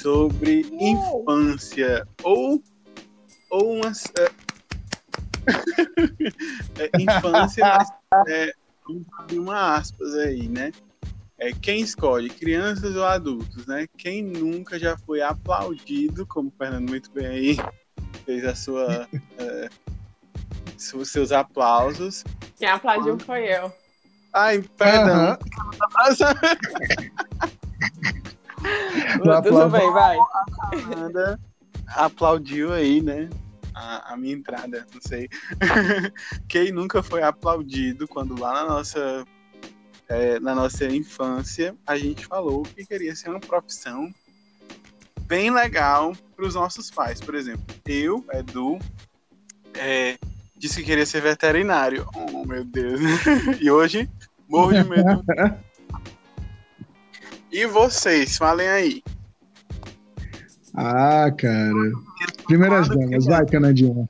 sobre infância ou ou uma é, é, infância, mas é, vamos abrir uma aspas aí, né? É, quem escolhe, crianças ou adultos, né? Quem nunca já foi aplaudido, como o Fernando muito bem aí fez a sua, é, os seus aplausos. Quem aplaudiu foi eu. Ai, perdão. Uhum. Tudo bem, vai. Amanda aplaudiu aí, né? A, a, minha entrada, não sei. Quem nunca foi aplaudido quando lá na nossa, é, na nossa infância a gente falou que queria ser uma profissão bem legal para os nossos pais. Por exemplo, eu, Edu, é, disse que queria ser veterinário. Oh, meu Deus. e hoje morro de medo. e vocês, falem aí. Ah, cara. Primeiras damas, vai, Canadinha.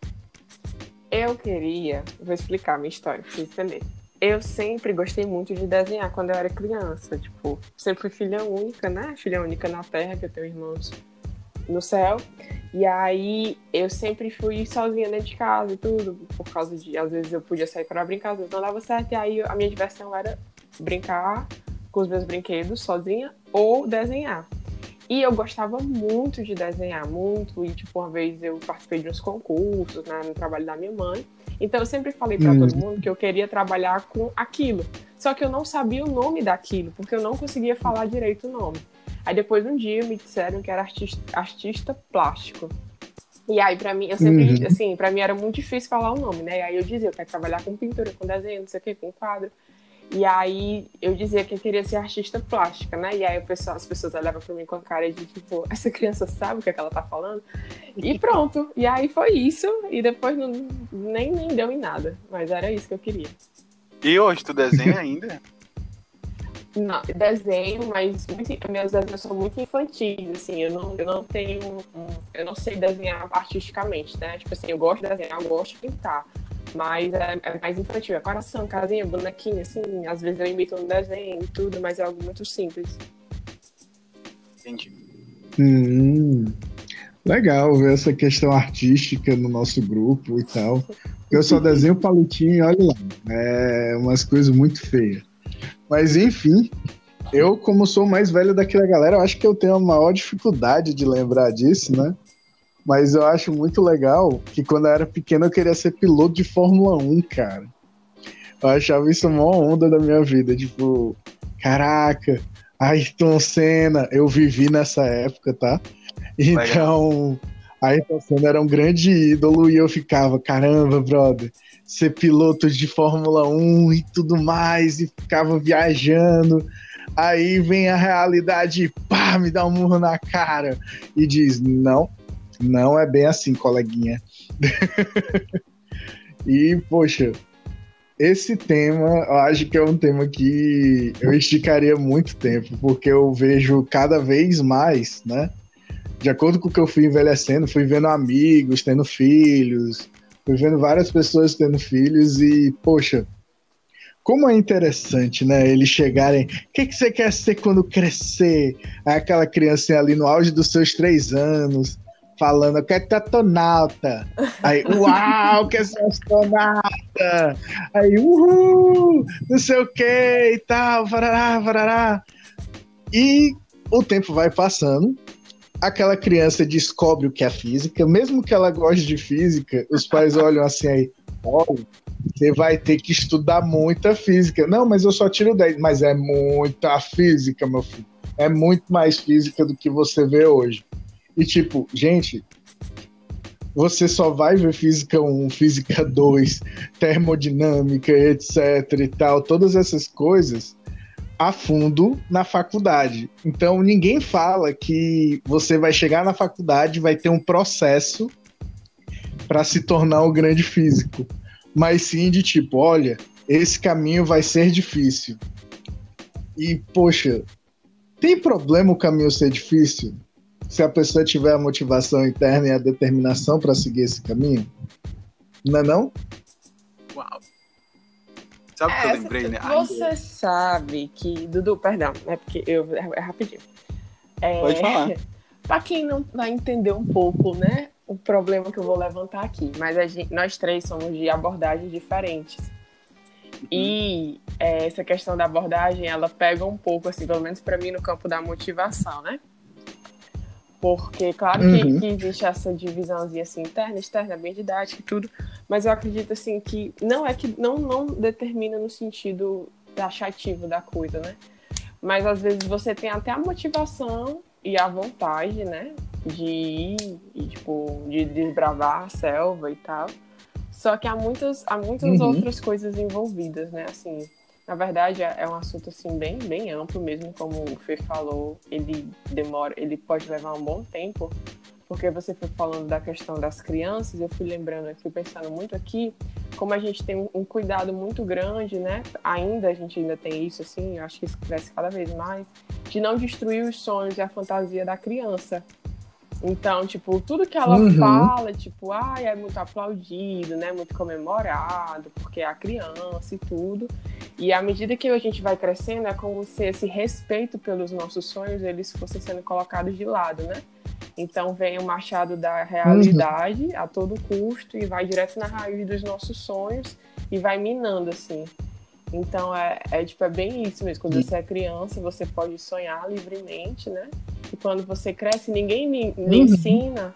Eu queria, vou explicar a minha história pra você entender. Eu sempre gostei muito de desenhar quando eu era criança. Tipo, sempre fui filha única, né? Filha única na Terra, que eu tenho irmãos no céu. E aí eu sempre fui sozinha dentro de casa e tudo, por causa de, às vezes eu podia sair para brincar, às vezes não dava certo, e aí a minha diversão era brincar com os meus brinquedos sozinha ou desenhar. E eu gostava muito de desenhar, muito, e tipo, uma vez eu participei de uns concursos né, no trabalho da minha mãe. Então eu sempre falei para hum. todo mundo que eu queria trabalhar com aquilo. Só que eu não sabia o nome daquilo, porque eu não conseguia falar direito o nome. Aí depois um dia me disseram que era artista, artista plástico. E aí, pra mim, eu sempre, uhum. assim, pra mim era muito difícil falar o nome, né? E aí eu dizia, eu quero trabalhar com pintura, com desenho, não sei o quê, com quadro. E aí eu dizia que eu queria ser artista plástica, né? E aí pessoal, as pessoas olhavam pra mim com a cara de tipo, essa criança sabe o que, é que ela tá falando? E pronto. E aí foi isso. E depois não, nem, nem deu em nada. Mas era isso que eu queria. E hoje tu desenha ainda? Não, desenho, mas muito, meus desenhos são muito infantis, assim, eu não, eu não tenho, eu não sei desenhar artisticamente, né? Tipo assim, eu gosto de desenhar, eu gosto de pintar, mas é, é mais infantil, é coração, casinha, bonequinha, assim, às vezes eu imito um desenho e tudo, mas é algo muito simples. Entendi. Hum, legal ver essa questão artística no nosso grupo e tal. Eu só desenho palitinho e olha lá, é umas coisas muito feias. Mas enfim, eu, como sou mais velho daquela galera, eu acho que eu tenho a maior dificuldade de lembrar disso, né? Mas eu acho muito legal que quando eu era pequeno eu queria ser piloto de Fórmula 1, cara. Eu achava isso uma onda da minha vida. Tipo, caraca, Ayrton Senna, eu vivi nessa época, tá? Então, Ayrton Senna era um grande ídolo e eu ficava, caramba, brother, ser piloto de Fórmula 1 e tudo mais, e ficava viajando. Aí vem a realidade, pá, me dá um murro na cara e diz: não, não é bem assim, coleguinha. e, poxa, esse tema, eu acho que é um tema que eu esticaria muito tempo, porque eu vejo cada vez mais, né? De acordo com o que eu fui envelhecendo, fui vendo amigos tendo filhos, Fui vendo várias pessoas tendo filhos e, poxa, como é interessante, né? Eles chegarem. O que, que você quer ser quando crescer? Aquela criancinha ali no auge dos seus três anos, falando, eu quero ser astronauta. Aí, uau, quer ser astronauta. Aí, uhul, não sei o que e tal, varará, varará. E o tempo vai passando aquela criança descobre o que é física, mesmo que ela goste de física, os pais olham assim aí, olha, você vai ter que estudar muita física. Não, mas eu só tiro 10. Mas é muita física, meu filho. É muito mais física do que você vê hoje. E tipo, gente, você só vai ver física 1, física 2, termodinâmica, etc e tal, todas essas coisas a fundo na faculdade. Então ninguém fala que você vai chegar na faculdade, vai ter um processo para se tornar um grande físico, mas sim de tipo, olha, esse caminho vai ser difícil. E poxa, tem problema o caminho ser difícil? Se a pessoa tiver a motivação interna e a determinação para seguir esse caminho? Não é não? Uau. Sabe o é, que eu é, lembrei, né? Você sabe que. Dudu, perdão, é porque eu. É rapidinho. É, Pode falar. para quem não vai entender um pouco, né, o problema que eu vou levantar aqui, mas gente, nós três somos de abordagens diferentes. E é, essa questão da abordagem, ela pega um pouco, assim, pelo menos para mim, no campo da motivação, né? Porque, claro que, uhum. que, existe essa divisãozinha assim, interna, externa, bem didática e tudo, mas eu acredito assim que não é que não, não determina no sentido taxativo da coisa, né? Mas às vezes você tem até a motivação e a vontade, né? De ir e, tipo, de desbravar a selva e tal. Só que há muitas, há muitas uhum. outras coisas envolvidas, né? Assim, na verdade, é, um assunto assim bem, bem amplo mesmo, como o Fê falou, ele demora, ele pode levar um bom tempo, porque você foi falando da questão das crianças, eu fui lembrando aqui, pensando muito aqui, como a gente tem um cuidado muito grande, né? Ainda a gente ainda tem isso assim, eu acho que isso cresce cada vez mais, de não destruir os sonhos e a fantasia da criança. Então, tipo, tudo que ela uhum. fala, tipo, ai, é muito aplaudido, né? Muito comemorado, porque é a criança e tudo. E à medida que a gente vai crescendo, é como se esse respeito pelos nossos sonhos, eles fossem sendo colocados de lado, né? Então vem o machado da realidade uhum. a todo custo e vai direto na raiz dos nossos sonhos e vai minando, assim. Então é, é, tipo, é bem isso mesmo. Quando você é criança, você pode sonhar livremente, né? E quando você cresce, ninguém lhe, lhe uhum. ensina.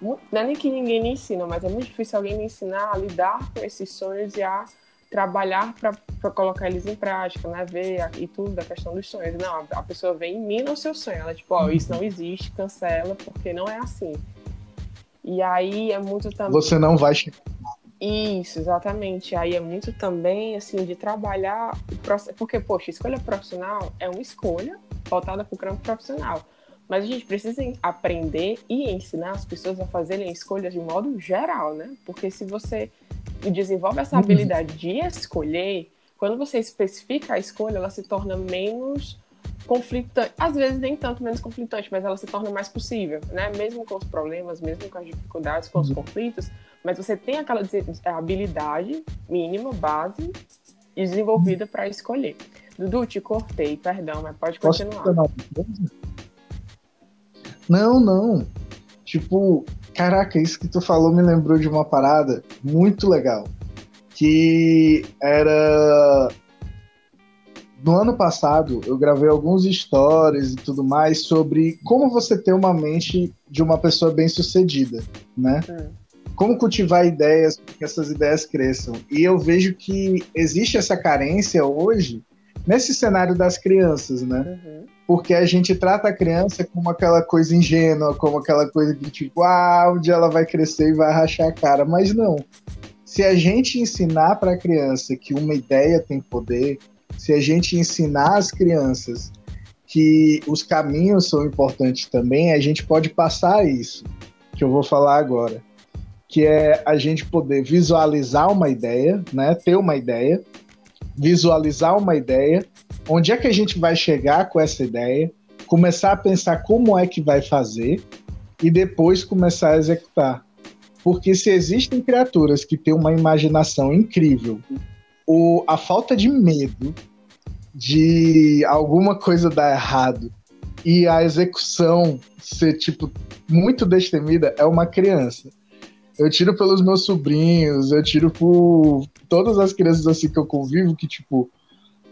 Não é nem que ninguém lhe ensina, mas é muito difícil alguém lhe ensinar a lidar com esses sonhos e a trabalhar para colocar eles em prática, né? Ver e tudo da questão dos sonhos. Não, a pessoa vem e mina o seu sonho. Ela, tipo, ó, oh, isso não existe, cancela, porque não é assim. E aí é muito também. Você não vai Isso, exatamente. Aí é muito também, assim, de trabalhar. Porque, poxa, escolha profissional é uma escolha voltada para o campo profissional. Mas a gente precisa aprender e ensinar as pessoas a fazerem escolhas de modo geral, né? Porque se você desenvolve essa uhum. habilidade de escolher, quando você especifica a escolha, ela se torna menos conflitante, às vezes nem tanto menos conflitante, mas ela se torna mais possível, né? Mesmo com os problemas, mesmo com as dificuldades, com os uhum. conflitos, mas você tem aquela habilidade mínima, base, desenvolvida para escolher. Dudu, te cortei, perdão, mas pode continuar. Não, não. Tipo, Caraca, isso que tu falou me lembrou de uma parada muito legal. Que era. No ano passado, eu gravei alguns stories e tudo mais sobre como você ter uma mente de uma pessoa bem sucedida, né? Hum. Como cultivar ideias para que essas ideias cresçam. E eu vejo que existe essa carência hoje nesse cenário das crianças, né? Uhum porque a gente trata a criança como aquela coisa ingênua, como aquela coisa que tipo, ah, um ela vai crescer e vai rachar a cara, mas não. Se a gente ensinar para a criança que uma ideia tem poder, se a gente ensinar as crianças que os caminhos são importantes também, a gente pode passar isso que eu vou falar agora, que é a gente poder visualizar uma ideia, né, ter uma ideia, visualizar uma ideia onde é que a gente vai chegar com essa ideia, começar a pensar como é que vai fazer e depois começar a executar. Porque se existem criaturas que têm uma imaginação incrível, ou a falta de medo de alguma coisa dar errado e a execução ser tipo muito destemida é uma criança. Eu tiro pelos meus sobrinhos, eu tiro por todas as crianças assim que eu convivo que tipo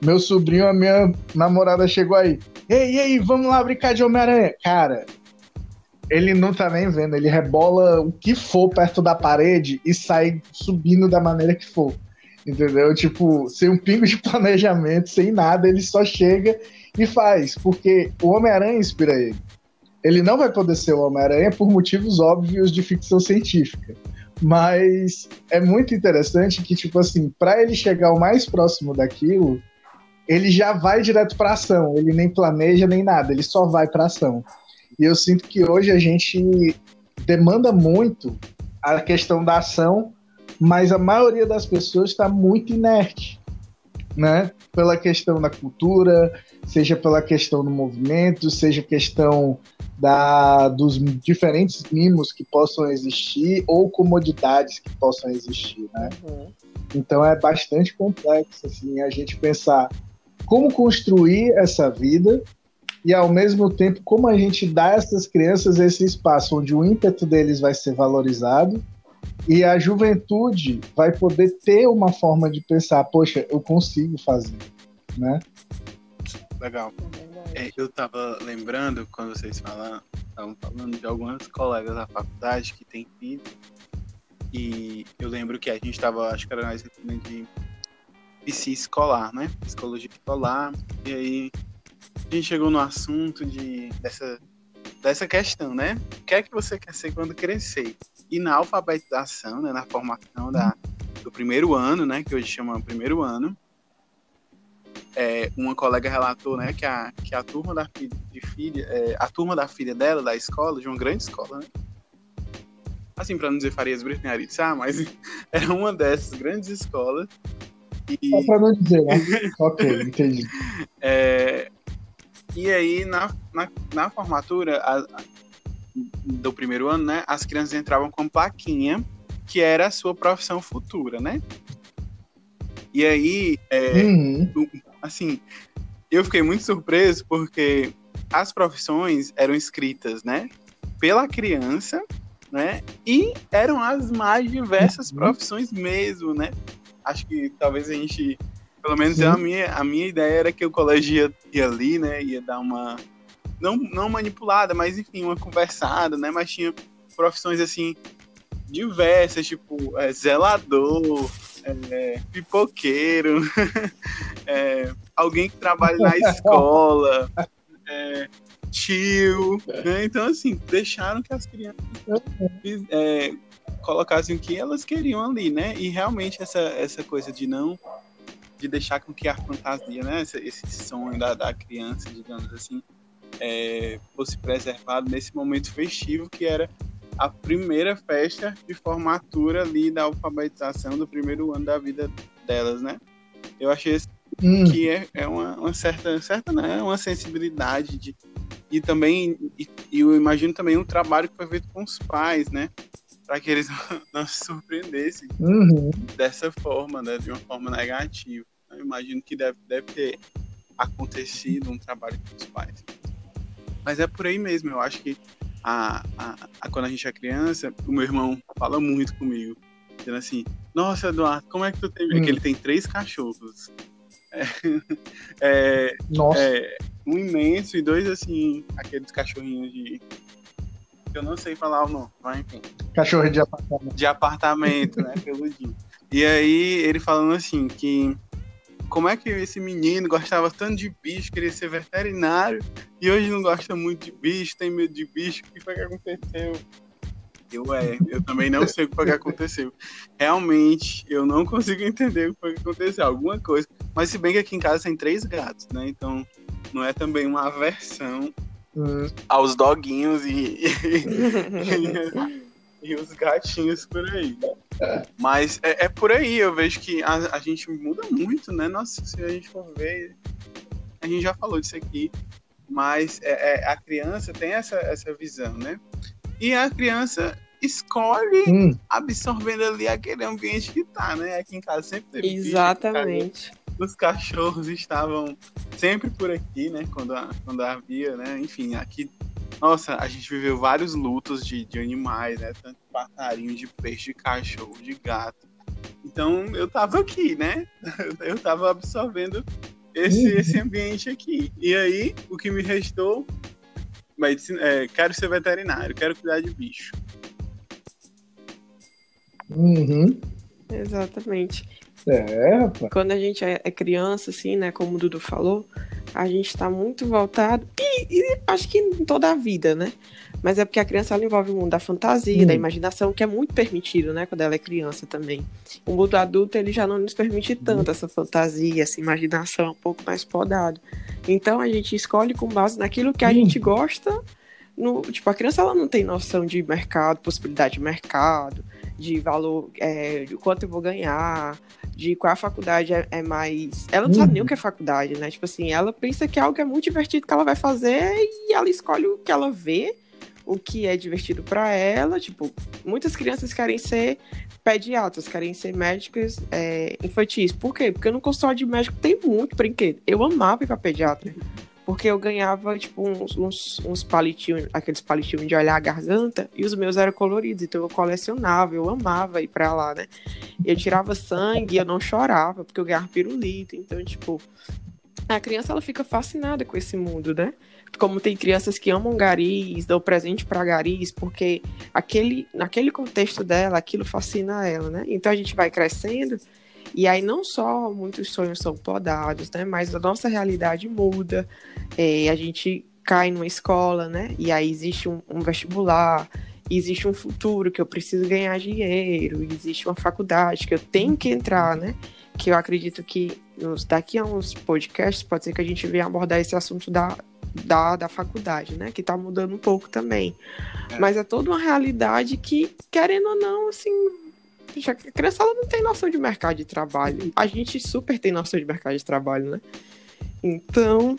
meu sobrinho, a minha namorada chegou aí. Ei, e aí, vamos lá brincar de Homem-Aranha? Cara, ele não tá nem vendo, ele rebola o que for perto da parede e sai subindo da maneira que for. Entendeu? Tipo, sem um pingo de planejamento, sem nada, ele só chega e faz, porque o Homem-Aranha inspira ele. Ele não vai poder ser o Homem-Aranha por motivos óbvios de ficção científica. Mas é muito interessante que, tipo assim, para ele chegar o mais próximo daquilo, ele já vai direto para ação, ele nem planeja nem nada, ele só vai para ação. E eu sinto que hoje a gente demanda muito a questão da ação, mas a maioria das pessoas está muito inerte, né? Pela questão da cultura, seja pela questão do movimento, seja questão da, dos diferentes mimos que possam existir ou comodidades que possam existir, né? Uhum. Então é bastante complexo assim a gente pensar como construir essa vida e ao mesmo tempo como a gente dá a essas crianças esse espaço onde o ímpeto deles vai ser valorizado e a juventude vai poder ter uma forma de pensar, poxa, eu consigo fazer, né? Legal. É, eu tava lembrando quando vocês falaram, estavam falando de algumas colegas da faculdade que têm filho e eu lembro que a gente estava, acho que era mais de PC escolar, né? Psicologia escolar. E aí a gente chegou no assunto de, dessa, dessa questão, né? O que é que você quer ser quando crescer? E na alfabetização, né, na formação da, do primeiro ano, né, que hoje chama primeiro ano, é, uma colega relatou, né, que a, que a turma da filha, de filha, é, a turma da filha dela da escola, de uma grande escola, né, assim, para não dizer Farias Brito Aritsá, mas era uma dessas grandes escolas. E... Só para não dizer, né? ok, entendi. É, e aí, na, na, na formatura a, a, do primeiro ano, né, as crianças entravam com plaquinha, que era a sua profissão futura, né? E aí, é, uhum. assim, eu fiquei muito surpreso porque as profissões eram escritas, né, pela criança, né, e eram as mais diversas uhum. profissões mesmo, né? Acho que talvez a gente pelo menos a minha, a minha ideia era que o colégio ia, ia ali, né? Ia dar uma. Não, não manipulada, mas enfim, uma conversada, né? Mas tinha profissões assim diversas, tipo é, zelador, é, pipoqueiro, é, alguém que trabalha na escola, é, tio, né? Então, assim, deixaram que as crianças é, colocassem o que elas queriam ali, né? E realmente essa, essa coisa de não de deixar com que a fantasia, né, esse, esse sonho da, da, criança, digamos assim, é, fosse preservado nesse momento festivo que era a primeira festa de formatura ali da alfabetização do primeiro ano da vida delas, né? Eu achei hum. que é, é uma, uma, certa, certa né, uma sensibilidade de, e também e, e eu imagino também um trabalho que foi feito com os pais, né? Para que eles não se surpreendessem uhum. dessa forma, né, de uma forma negativa. Eu imagino que deve, deve ter acontecido um trabalho com os pais. Mas é por aí mesmo, eu acho que a, a, a, quando a gente é criança, o meu irmão fala muito comigo, dizendo assim, nossa, Eduardo, como é que tu tem... Hum. ele tem três cachorros. É, é, Nossa. É, um imenso e dois, assim, aqueles cachorrinhos de eu não sei falar o nome, mas enfim. Cachorro de apartamento. De apartamento, né? Peludinho. E aí ele falando assim que como é que esse menino gostava tanto de bicho, queria ser veterinário, e hoje não gosta muito de bicho, tem medo de bicho, o que foi que aconteceu? Eu, é, eu também não sei o que foi que aconteceu. Realmente, eu não consigo entender o que foi que aconteceu. Alguma coisa. Mas se bem que aqui em casa tem três gatos, né? Então, não é também uma aversão. Aos doguinhos e, e, e, os gatinhos por aí. Mas é, é, por aí, eu vejo que a, a gente muda muito, né? Nossa, se a gente for ver, a gente já falou disso aqui, mas é, é, a criança tem essa, essa visão, né? E a criança escolhe hum. absorvendo ali aquele ambiente que tá, né? Aqui em casa sempre teve Exatamente os cachorros estavam sempre por aqui, né? Quando, quando havia, né? Enfim, aqui. Nossa, a gente viveu vários lutos de, de animais, né? Tanto passarinho, de peixe, de cachorro, de gato. Então eu tava aqui, né? Eu tava absorvendo esse, uhum. esse ambiente aqui. E aí, o que me restou, medicina, é, quero ser veterinário, quero cuidar de bicho. Uhum. Exatamente. É, rapaz. Quando a gente é, é criança, assim, né, como o Dudu falou, a gente tá muito voltado, e, e, acho que em toda a vida, né? Mas é porque a criança ela envolve o mundo da fantasia, hum. da imaginação, que é muito permitido, né, quando ela é criança também. O mundo adulto, ele já não nos permite tanto hum. essa fantasia, essa imaginação um pouco mais podado. Então a gente escolhe com base naquilo que a hum. gente gosta. No, tipo, a criança ela não tem noção de mercado, possibilidade de mercado, de valor, é, de quanto eu vou ganhar, de qual a faculdade é, é mais. Ela não uhum. sabe nem o que é faculdade, né? Tipo assim, ela pensa que é algo é muito divertido que ela vai fazer e ela escolhe o que ela vê, o que é divertido para ela. Tipo, muitas crianças querem ser pediatras, querem ser médicas é, infantis. Por quê? Porque no consultório de médico tem muito brinquedo. Eu amava ir pra pediatra. Porque eu ganhava, tipo, uns, uns, uns palitinhos, aqueles palitinhos de olhar a garganta, e os meus eram coloridos, então eu colecionava, eu amava ir pra lá, né? Eu tirava sangue, eu não chorava, porque eu ganhava pirulito, então, tipo, a criança, ela fica fascinada com esse mundo, né? Como tem crianças que amam garis, dão presente para garis, porque aquele, naquele contexto dela, aquilo fascina ela, né? Então a gente vai crescendo e aí não só muitos sonhos são podados, né? Mas a nossa realidade muda. É, a gente cai numa escola, né? E aí existe um, um, vestibular, existe um futuro que eu preciso ganhar dinheiro, existe uma faculdade que eu tenho que entrar, né? Que eu acredito que nos, daqui a uns podcasts pode ser que a gente venha abordar esse assunto da, da, da faculdade, né? Que tá mudando um pouco também. É. Mas é toda uma realidade que, querendo ou não, assim, a criança ela não tem noção de mercado de trabalho. A gente super tem noção de mercado de trabalho, né? Então,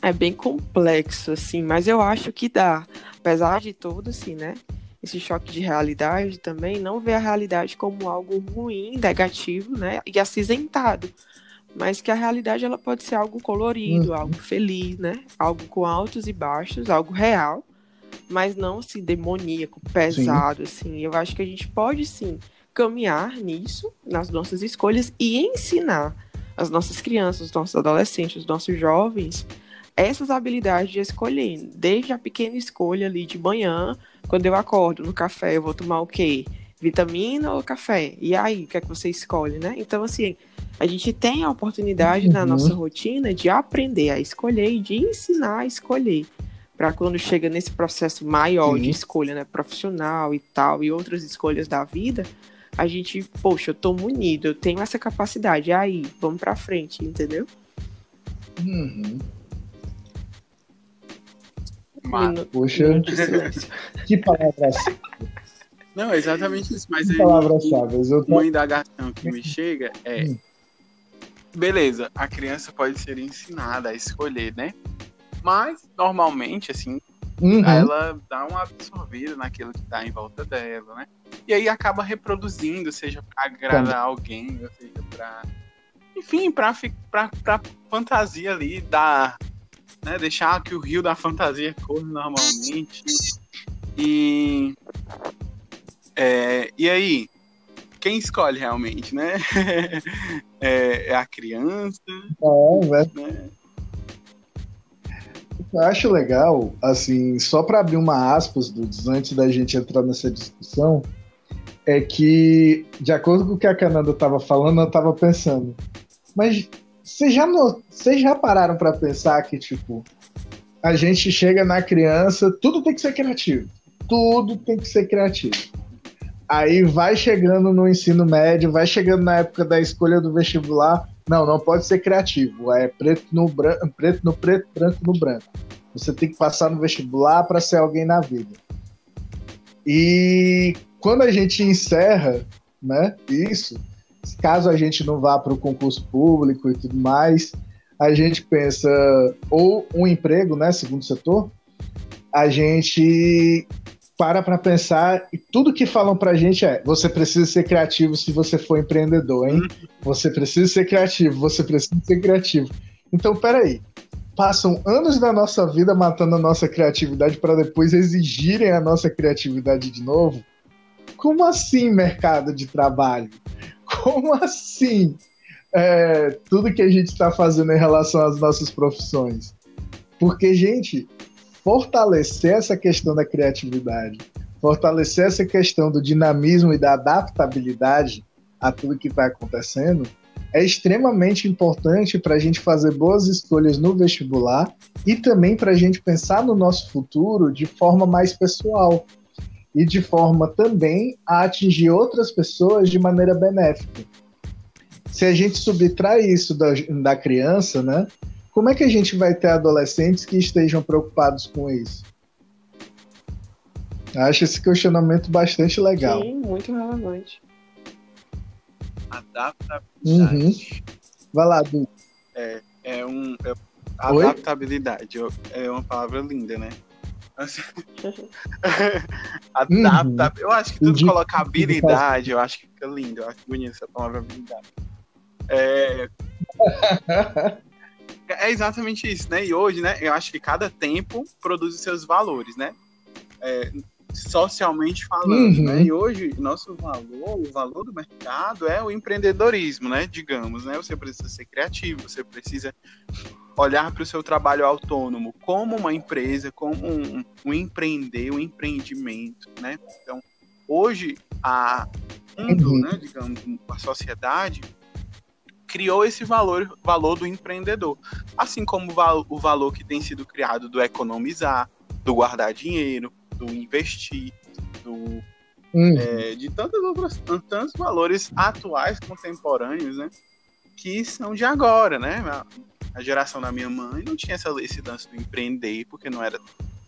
é bem complexo, assim, mas eu acho que dá. Apesar de tudo, assim, né? Esse choque de realidade também, não ver a realidade como algo ruim, negativo, né? E acinzentado. Mas que a realidade ela pode ser algo colorido, uhum. algo feliz, né? Algo com altos e baixos, algo real, mas não assim demoníaco, pesado, sim. assim. Eu acho que a gente pode sim caminhar nisso, nas nossas escolhas e ensinar as nossas crianças, os nossos adolescentes, os nossos jovens essas habilidades de escolher, desde a pequena escolha ali de manhã, quando eu acordo no café, eu vou tomar o quê? Vitamina ou café? E aí, o que é que você escolhe, né? Então, assim, a gente tem a oportunidade uhum. na nossa rotina de aprender a escolher e de ensinar a escolher. Para quando chega nesse processo maior Sim. de escolha, né, profissional e tal, e outras escolhas da vida, a gente, poxa, eu tô munido, eu tenho essa capacidade, aí, vamos pra frente, entendeu? Uhum. Mas, poxa, que palavra Não, é exatamente isso, mas que palavra-chave. Tô... Uma indagação que me chega é. Hum. Beleza, a criança pode ser ensinada a escolher, né? Mas, normalmente, assim, uhum. ela dá uma absorvida naquilo que tá em volta dela, né? E aí acaba reproduzindo, seja para agradar alguém, ou seja, para enfim, para para fantasia ali da né, deixar que o rio da fantasia corra normalmente. E é, e aí, quem escolhe realmente, né? é, é, a criança. É, né? Eu acho legal, assim, só para abrir uma aspas, Dudes, antes da gente entrar nessa discussão, é que, de acordo com o que a Cananda estava falando, eu estava pensando, mas vocês já, já pararam para pensar que, tipo, a gente chega na criança, tudo tem que ser criativo. Tudo tem que ser criativo. Aí vai chegando no ensino médio, vai chegando na época da escolha do vestibular. Não, não pode ser criativo. É preto no branco, preto no preto, branco no branco. Você tem que passar no vestibular para ser alguém na vida. E quando a gente encerra, né, isso, caso a gente não vá para o concurso público e tudo mais, a gente pensa ou um emprego, né, segundo setor, a gente para para pensar e tudo que falam para a gente é: você precisa ser criativo se você for empreendedor, hein? Você precisa ser criativo, você precisa ser criativo. Então, peraí. Passam anos da nossa vida matando a nossa criatividade para depois exigirem a nossa criatividade de novo? Como assim mercado de trabalho? Como assim é, tudo que a gente está fazendo em relação às nossas profissões? Porque, gente, fortalecer essa questão da criatividade, fortalecer essa questão do dinamismo e da adaptabilidade a tudo que está acontecendo é extremamente importante para a gente fazer boas escolhas no vestibular e também para a gente pensar no nosso futuro de forma mais pessoal e de forma também a atingir outras pessoas de maneira benéfica. Se a gente subtrai isso da, da criança, né? Como é que a gente vai ter adolescentes que estejam preocupados com isso? Acho esse questionamento bastante legal. Sim, muito relevante. Adaptabilidade. Uhum. Vai lá, Du. É, é um. É, adaptabilidade é uma palavra linda, né? Assim, adapta. Uhum. Eu acho que tudo colocar habilidade, eu acho que fica lindo. Eu acho bonito essa palavra habilidade. É... É exatamente isso, né? E hoje, né, eu acho que cada tempo produz os seus valores, né? É, socialmente falando, Uhum. né? E hoje, nosso valor, o valor do mercado é o empreendedorismo, né? Digamos, né? Você precisa ser criativo, você precisa olhar para o seu trabalho autônomo como uma empresa, como um, um empreender, um empreendimento, né? Então, hoje, a mundo, Uhum. né, digamos, a sociedade criou esse valor, valor do empreendedor, assim como o, val- o valor que tem sido criado do economizar, do guardar dinheiro, do investir, do Uhum. é, de tantos outros tantos valores atuais, contemporâneos, né? Que são de agora, né? A, a geração da minha mãe não tinha essa, esse lance do empreender, porque não era,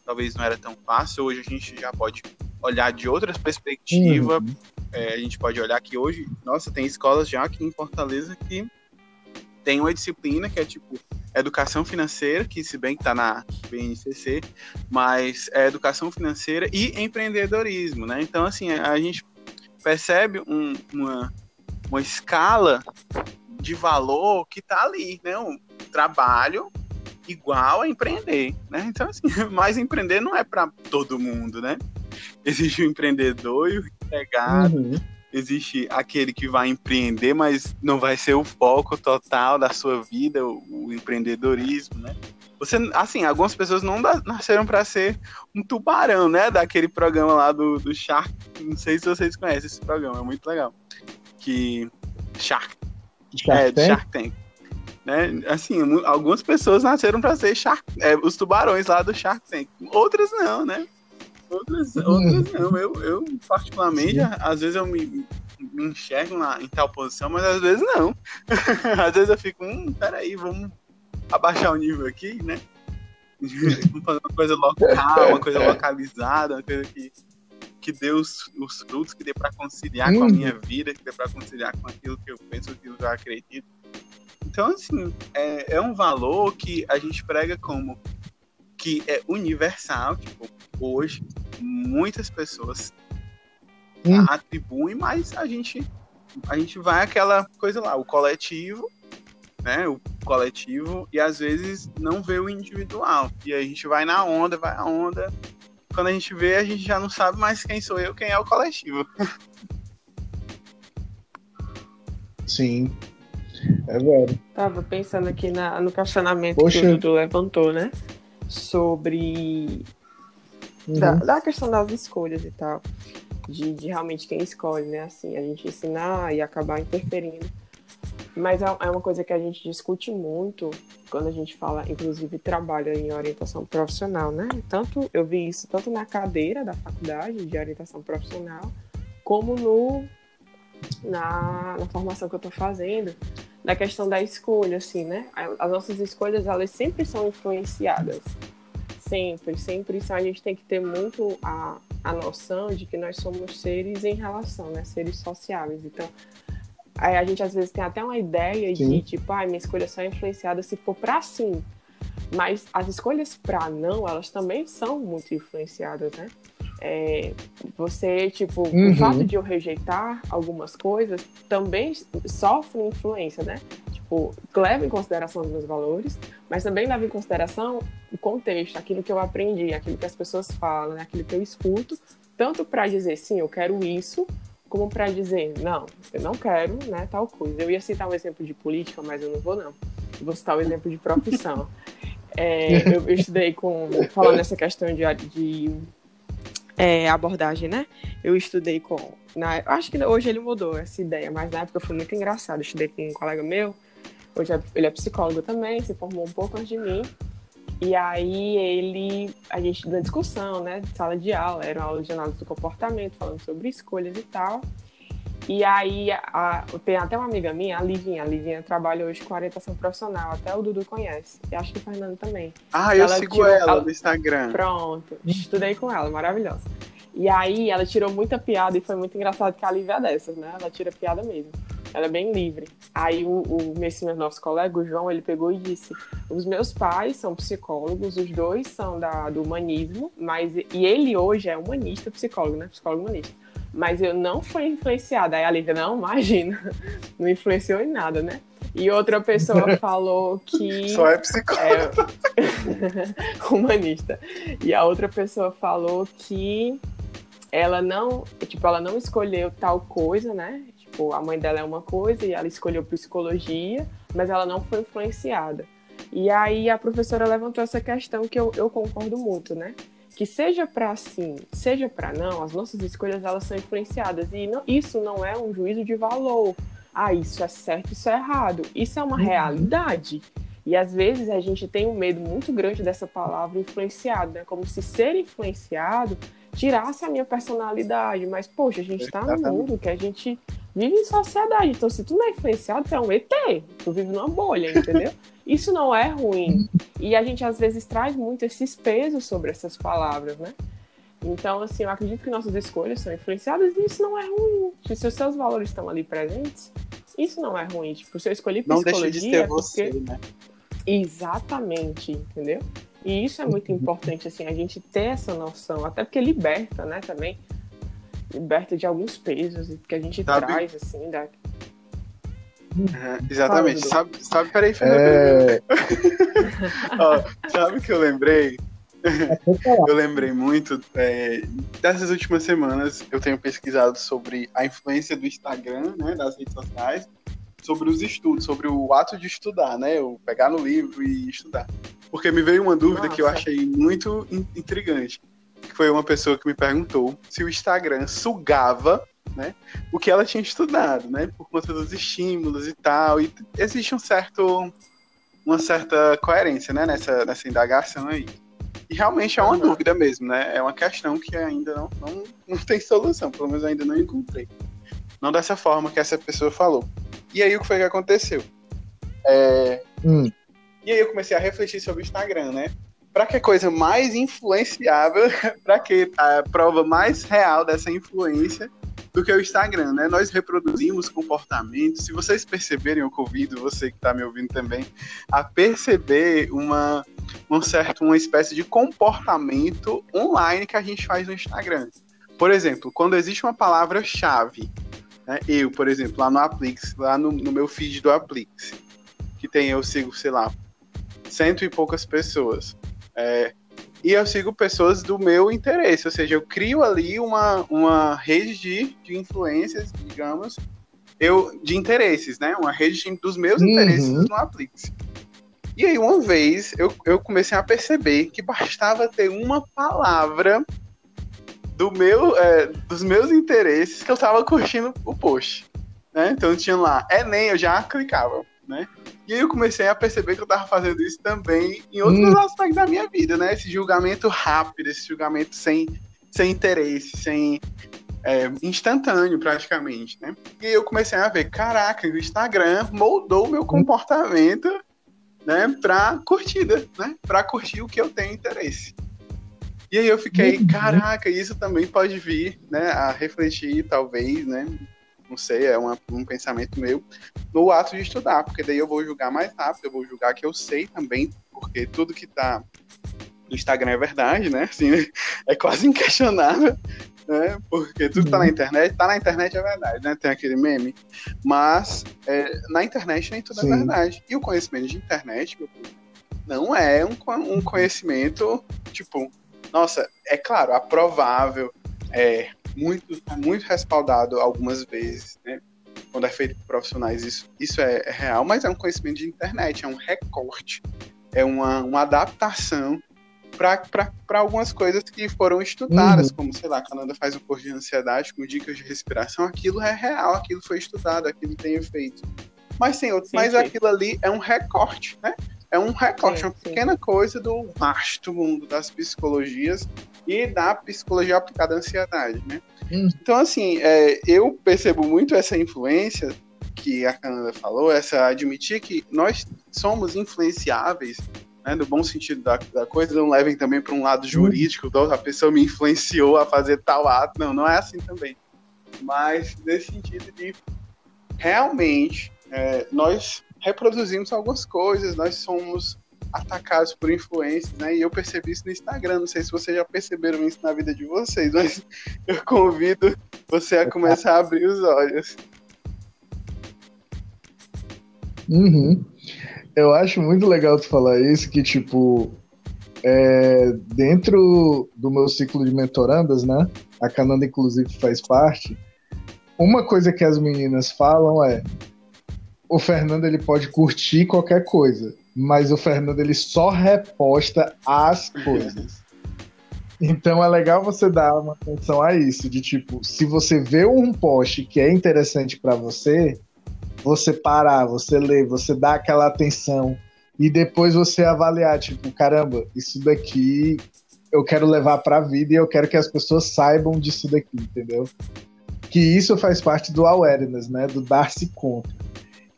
talvez não era tão fácil. Hoje a gente já pode olhar de outras perspectivas. Uhum. É, a gente pode olhar que hoje, nossa, tem escolas já aqui em Fortaleza que tem uma disciplina que é tipo educação financeira, que se bem que está na BNCC, mas é educação financeira e empreendedorismo, né? Então, assim, a gente percebe um- uma, uma escala de valor que está ali, né? Um trabalho igual a empreender, né? Então, assim, mas empreender não é para todo mundo, né? Existe o empreendedor e o empregado, Uhum. Existe aquele que vai empreender, mas não vai ser o foco total da sua vida, o, o empreendedorismo, né? Você, assim, algumas pessoas não nasceram para ser um tubarão, né? Daquele programa lá do, do Shark. Não sei se vocês conhecem esse programa, é muito legal. Que Shark, Shark é, Tank? Shark Tank. Né? Assim, algumas pessoas nasceram para ser Shark, é, os tubarões lá do Shark Tank. Outras não, né? Outras, outras não. Eu, eu particularmente, Sim. às vezes eu me, me enxergo na, em tal posição, mas às vezes não. às vezes eu fico, hum, peraí, vamos abaixar o nível aqui, né? vamos fazer uma coisa local, uma coisa localizada, uma coisa que, que dê os, os frutos, que dê para conciliar com a Uhum. minha vida, que dê para conciliar com aquilo que eu penso, aquilo que eu acredito. Então, assim, é, é um valor que a gente prega como que é universal, tipo, hoje muitas pessoas Hum. atribuem, mas a gente a gente vai aquela coisa lá, o coletivo, né? O coletivo e às vezes não vê o individual. E aí a gente vai na onda, vai na onda. Quando a gente vê, a gente já não sabe mais quem sou eu, quem é o coletivo. Sim. É verdade. Tava pensando aqui na- no questionamento Poxa. que o Dudu levantou, né? Sobre Uhum. da, da questão das escolhas e tal. De, de realmente quem escolhe, né? Assim, a gente ensinar e acabar interferindo. Mas é, é uma coisa que a gente discute muito quando a gente fala, inclusive, trabalha em orientação profissional, né? Tanto eu vi isso tanto na cadeira da faculdade de orientação profissional, como no na, na formação que eu estou fazendo, na questão da escolha, assim, né? As nossas escolhas, elas sempre são influenciadas. Sempre, sempre. Então, a gente tem que ter muito a, a noção de que nós somos seres em relação, né? Seres sociáveis. Então, a gente às vezes tem até uma ideia Sim. de, tipo, ah, minha escolha só é influenciada se for pra sim. Mas as escolhas pra não, elas também são muito influenciadas, né? É, você, tipo, Uhum. o fato de eu rejeitar algumas coisas também sofre influência, né? Tipo, leva em consideração os meus valores, mas também leva em consideração o contexto, aquilo que eu aprendi, aquilo que as pessoas falam, né? aquilo que eu escuto, tanto para dizer sim, eu quero isso, como para dizer não, eu não quero, né, tal coisa. Eu ia citar um exemplo de política, mas eu não vou não. Eu vou citar um exemplo de profissão. É, eu, eu estudei com falando nessa questão de, de é, abordagem, né? Eu estudei com. Na, acho que hoje ele mudou essa ideia, mas na época foi muito engraçado. Eu estudei com um colega meu, hoje é- ele é psicólogo também, se formou um pouco antes de mim. E aí ele, a gente na discussão, né, sala de aula, era uma aula de análise do comportamento, falando sobre escolhas e tal. E aí a- tem até uma amiga minha, a Livinha, a Livinha trabalha hoje com orientação profissional, até o Dudu conhece, e acho que o Fernando também. Ah, eu Ela sigo tirou- ela ela- no Instagram. Pronto, estudei com ela, maravilhosa. E aí ela tirou muita piada e foi muito engraçado que a Lívia é dessas, né? Ela tira piada mesmo. Ela é bem livre. Aí o, o esse meu nosso colega, o João, ele pegou e disse: os meus pais são psicólogos, os dois são da, do humanismo, mas e ele hoje é humanista, psicólogo, né? Psicólogo humanista. Mas eu não fui influenciada. Aí a Lívia, não, imagina, não influenciou em nada, né? E outra pessoa falou que. Só é psicóloga. É... humanista. E a outra pessoa falou que ela não, tipo, ela não escolheu tal coisa, né? Tipo, a mãe dela é uma coisa e ela escolheu psicologia, mas ela não foi influenciada. E aí a professora levantou essa questão que eu, eu concordo muito, né? Que seja para sim, seja para não, as nossas escolhas elas são influenciadas e não, isso não é um juízo de valor. Ah, isso é certo, isso é errado. Isso é uma uhum. realidade. E às vezes a gente tem um medo muito grande dessa palavra influenciado, né? Como se ser influenciado tirasse a minha personalidade. Mas, poxa, a gente está no mundo que a gente vive em sociedade. Então, se tu não é influenciado, tu é um ET. Tu vive numa bolha, entendeu? Isso não é ruim. E a gente, às vezes, traz muito esses pesos sobre essas palavras, né? Então, assim, eu acredito que nossas escolhas são influenciadas e isso não é ruim. Se os seus valores estão ali presentes, isso não é ruim. Tipo, se eu escolhi psicologia... Não deixa de ser você, porque... né? Exatamente, entendeu? E isso é muito importante, assim, a gente ter essa noção, até porque liberta, né, também. Liberta de alguns pesos que a gente sabe? traz, assim, da... Uhum, exatamente. Fala, sabe, sabe, peraí, Fernando. É... Ó, sabe que eu lembrei? eu lembrei muito é, dessas últimas semanas eu tenho pesquisado sobre a influência do Instagram, né, das redes sociais, sobre os estudos, sobre o ato de estudar, né, eu pegar no livro e estudar. Porque me veio uma dúvida Nossa. que eu achei muito intrigante. Foi uma pessoa que me perguntou se o Instagram sugava né, o que ela tinha estudado, né, por conta dos estímulos e tal. E existe um certo, uma certa coerência né, nessa, nessa indagação aí. E realmente é uma uhum. dúvida mesmo, né? É uma questão que ainda não, não, não tem solução, pelo menos ainda não encontrei. Não dessa forma que essa pessoa falou. E aí o que foi que aconteceu? É, hum. E aí eu comecei a refletir sobre o Instagram, né? Para que coisa mais influenciável, para que a prova mais real dessa influência do que o Instagram, né? Nós reproduzimos comportamentos. Se vocês perceberem, eu convido você que está me ouvindo também a perceber uma, um certo, uma espécie de comportamento online que a gente faz no Instagram. Por exemplo, quando existe uma palavra-chave, né? eu, por exemplo, lá no Aplix, lá no, no meu feed do Aplix, que tem, eu sigo, sei lá, cento e poucas pessoas. É, e eu sigo pessoas do meu interesse, ou seja, eu crio ali uma, uma rede de, de influências, digamos, eu, de interesses, né? Uma rede de, dos meus uhum. interesses no Aplix. E aí, uma vez, eu, eu comecei a perceber que bastava ter uma palavra do meu, é, dos meus interesses que eu estava curtindo o post. Né? Então tinha lá, Enem, eu já clicava, né? E aí eu comecei a perceber que eu tava fazendo isso também em outros hum. aspectos da minha vida, né? Esse julgamento rápido, esse julgamento sem, sem interesse, sem. É, instantâneo praticamente, né? E aí eu comecei a ver, caraca, o Instagram moldou o meu comportamento, né, pra curtida, né? Pra curtir o que eu tenho interesse. E aí eu fiquei, uhum. caraca, isso também pode vir, né, a refletir, talvez, né, não sei, é uma, um pensamento meu, no ato de estudar, porque daí eu vou julgar mais rápido, eu vou julgar que eu sei também, porque tudo que tá no Instagram é verdade, né? Assim, é quase inquestionável, né? Porque tudo que tá na uhum. internet, tá na internet é verdade, né? Tem aquele meme. Mas é, na internet nem tudo é Sim. é verdade. E o conhecimento de internet, meu povo, não é um, um conhecimento, tipo, nossa, é claro, aprovável, é, muito, muito respaldado algumas vezes, né? Quando é feito por profissionais, isso, isso é, é real, mas é um conhecimento de internet, é um recorte, é uma, uma adaptação para algumas coisas que foram estudadas, uhum. como, sei lá, a Canadá faz um curso de ansiedade com dicas de respiração, aquilo é real, aquilo foi estudado, aquilo tem efeito. Mas tem outros, sim, mas sim. aquilo ali é um recorte, né? É um recorte, sim, uma pequena coisa do vasto mundo das psicologias e da psicologia aplicada à ansiedade, né? Hum. Então, assim, é, eu percebo muito essa influência que a Canada falou, essa admitir que nós somos influenciáveis, né, no bom sentido da, da coisa, não levem também para um lado jurídico, hum. a pessoa me influenciou a fazer tal ato, não, não é assim também. Mas nesse sentido de realmente é, nós reproduzimos algumas coisas, nós somos atacados por influências, né? E eu percebi isso no Instagram. Não sei se vocês já perceberam isso na vida de vocês, mas eu convido você a começar a abrir os olhos. Uhum. Eu acho muito legal tu falar isso, que tipo, é, dentro do meu ciclo de mentorandas, né? A Cananda, inclusive, faz parte. Uma coisa que as meninas falam é: o Fernando ele pode curtir qualquer coisa, mas o Fernando ele só reposta as coisas. Então é legal você dar uma atenção a isso, de tipo, se você vê um post que é interessante para você, você parar, você ler, você dar aquela atenção e depois você avaliar, tipo, caramba, isso daqui eu quero levar para a vida e eu quero que as pessoas saibam disso daqui, entendeu? Que isso faz parte do awareness, né, do dar-se conta.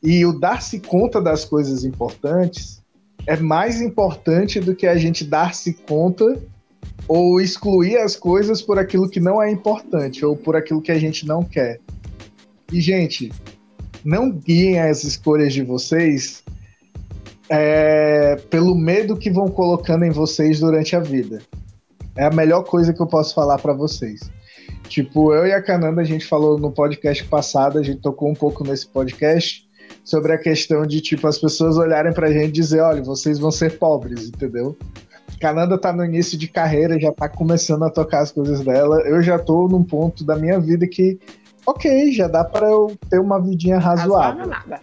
E o dar-se conta das coisas importantes é mais importante do que a gente dar-se conta ou excluir as coisas por aquilo que não é importante ou por aquilo que a gente não quer. E, gente, não guiem as escolhas de vocês é, pelo medo que vão colocando em vocês durante a vida. É a melhor coisa que eu posso falar para vocês. Tipo, eu e a Cananda, a gente falou no podcast passado, a gente tocou um pouco nesse podcast sobre a questão de, tipo, as pessoas olharem pra gente e dizer, olha, vocês vão ser pobres, entendeu? Cananda tá no início de carreira, já tá começando a tocar as coisas dela. Eu já tô num ponto da minha vida que, ok, já dá para eu ter uma vidinha razoável. nada.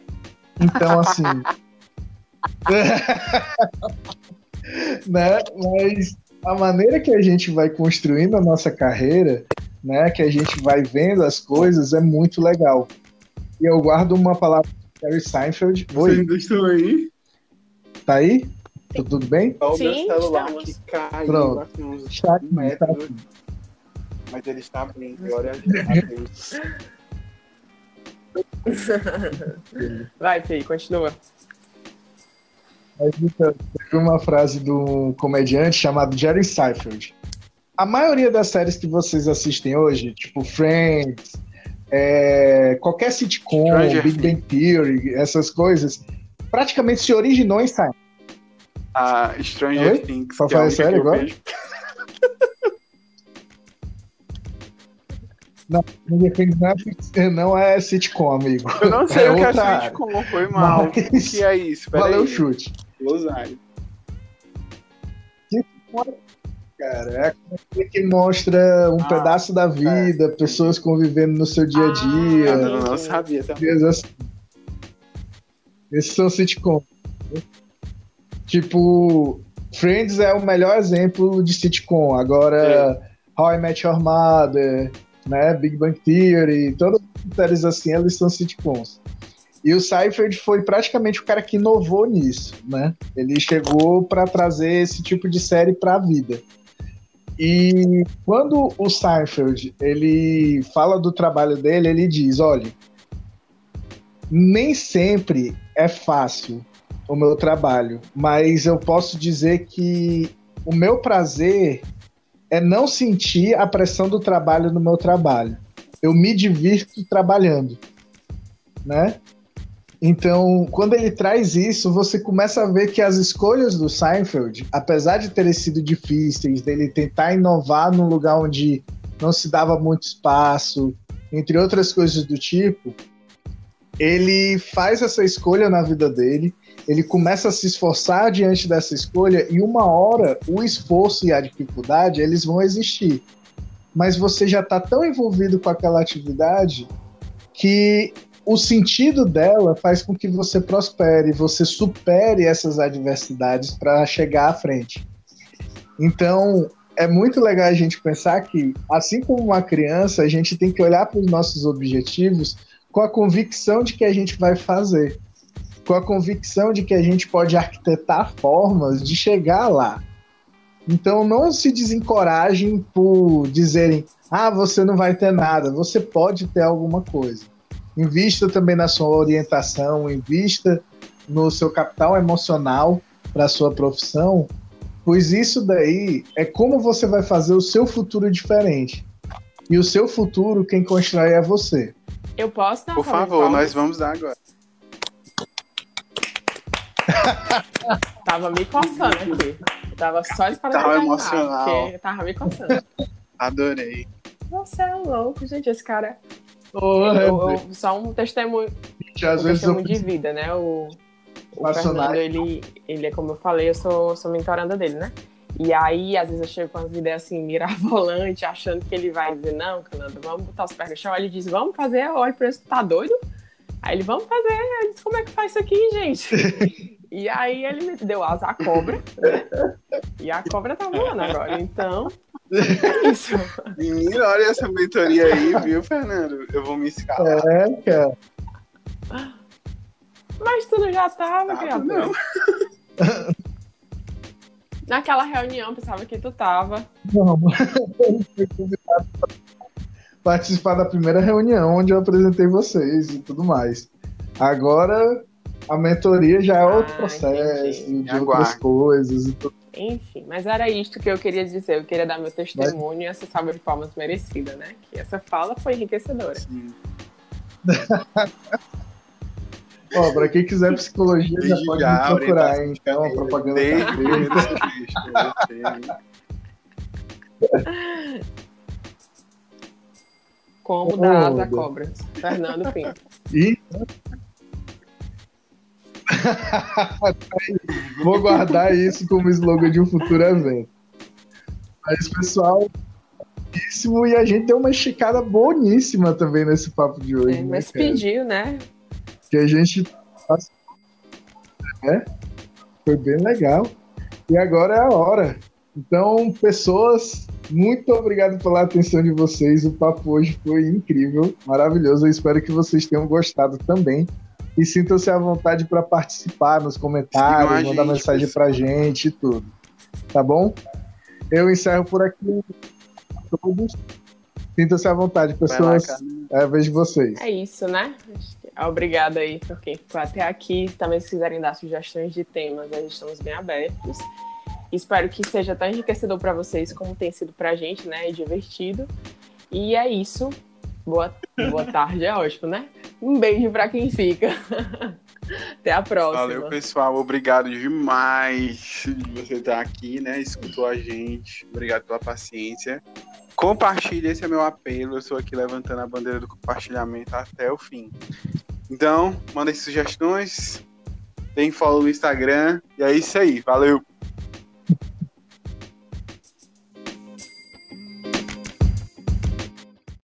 Então, assim. né? Mas a maneira que a gente vai construindo a nossa carreira, né? Que a gente vai vendo as coisas é muito legal. E eu guardo uma palavra de Terry Seinfeld. Vocês ainda estão aí? Tá aí? Tá tudo bem? Só o meu celular que caiu Pronto. Está aqui, metros, está aqui. mas ele está bem, glória a Deus. Vai, Fê, continua. Mas, então, teve uma frase do comediante chamado Jerry Seinfeld. A maioria das séries que vocês assistem hoje, tipo Friends, é, qualquer sitcom, Stranger Big Bang Theory, essas coisas, praticamente se originou em Seinfeld. A Stranger Oi? Things. Que é única sério que agora? não é, não é sitcom, amigo. Eu não sei É o que é sitcom, foi mal. Mas- O que é isso? Pera Valeu o chute. Rosário. Cara, é que mostra um Ah, pedaço da vida, pessoas convivendo no seu dia a Eu dia. não, não sabia também. assim. Esses são sitcoms. né? Tipo, Friends é o melhor exemplo de sitcom. Agora, How I Met Your Mother, né, Big Bang Theory, todas as séries assim, elas são sitcoms. E o Seinfeld foi praticamente o cara que inovou nisso, né? Ele chegou para trazer esse tipo de série para a vida. E quando o Seinfeld ele fala do trabalho dele, ele diz: olha, nem sempre é fácil o meu trabalho, mas eu posso dizer que o meu prazer é não sentir a pressão do trabalho no meu trabalho. Eu me divirto trabalhando, né? Então, quando ele traz isso, você começa a ver que as escolhas do Seinfeld, apesar de terem sido difíceis, dele tentar inovar num lugar onde não se dava muito espaço, entre outras coisas do tipo, ele faz essa escolha na vida dele, ele começa a se esforçar diante dessa escolha e uma hora o esforço e a dificuldade eles vão existir. Mas você já está tão envolvido com aquela atividade que o sentido dela faz com que você prospere, você supere essas adversidades para chegar à frente. Então, é muito legal a gente pensar que, assim como uma criança, a gente tem que olhar para os nossos objetivos com a convicção de que a gente vai fazer, com a convicção de que a gente pode arquitetar formas de chegar lá. Então, não se desencorajem por dizerem: ah, você não vai ter nada, você pode ter alguma coisa. Invista também na sua orientação, invista no seu capital emocional para a sua profissão, pois isso daí é como você vai fazer o seu futuro diferente. E o seu futuro, quem constrói é você. Eu posso dar Por favor, palmas? nós vamos dar agora. Tava me coçando aqui. Eu tava só esperando Tava emocional. Tava me coçando. Adorei. Você é louco, gente. Esse cara. Ô, Eu- eu- só um testemunho. gente, vezes. Eu... de vida, né? O, o Fernando, ele, ele é como eu falei, eu sou, sou mentoranda dele, né? E aí, às vezes, eu chego com as ideias assim, mirabolante, achando que ele vai dizer, não, Cananda, vamos botar os pés no chão. Ele diz, vamos fazer, eu olho pra ele, tá doido? Aí ele, vamos fazer. Aí disse, como é que faz isso aqui, gente? e aí ele me deu asa à cobra, né? E a cobra tá voando agora, então. É isso. Menino, olha essa mentoria aí, viu, Fernando? Eu vou me escalar. É, cara. Mas tu não já tava, criador? Não. Naquela reunião, pensava que tu tava. Não, fui convidado para participar da primeira reunião onde eu apresentei vocês e tudo mais. Agora a mentoria já é outro ah, processo, entendi. de Aguarde. outras coisas e tudo. Enfim, mas era isto que eu queria dizer. Eu queria dar meu testemunho mas... e essa salva de palmas merecida, né? Que essa fala foi enriquecedora. Sim. Ó, pra quem quiser psicologia, já pode me procurar, hein? Então, a propaganda tá Como dar asa cobra. Fernando Pinto. E... Vou guardar isso como slogan de um futuro evento. Mas, pessoal, e a gente tem uma esticada boníssima também nesse papo de hoje. É, né, mas né, pediu, né? que a gente né? Foi bem legal. E agora é a hora. Então, pessoas, muito obrigado pela atenção de vocês. O papo hoje foi incrível, maravilhoso. Eu espero que vocês tenham gostado também. E sintam-se à vontade para participar nos comentários, mandar gente, mensagem para gente e tudo. Tá bom? Eu encerro por aqui. Todos. Sintam-se à vontade, pessoas. Lá, é, vejo vocês. É isso, né? Obrigada aí por quem ficou até aqui. Também, se quiserem dar sugestões de temas, nós estamos bem abertos. Espero que seja tão enriquecedor para vocês como tem sido para a gente, né? E divertido. E é isso. Boa, boa tarde, é ótimo, né? Um beijo para quem fica. Até a próxima. Valeu, pessoal. Obrigado demais de você estar aqui, né? Escutou a gente. Obrigado pela paciência. Compartilhe, esse é meu apelo. Eu estou aqui levantando a bandeira do compartilhamento até o fim. Então, mandem sugestões, deem follow no Instagram. E é isso aí. Valeu!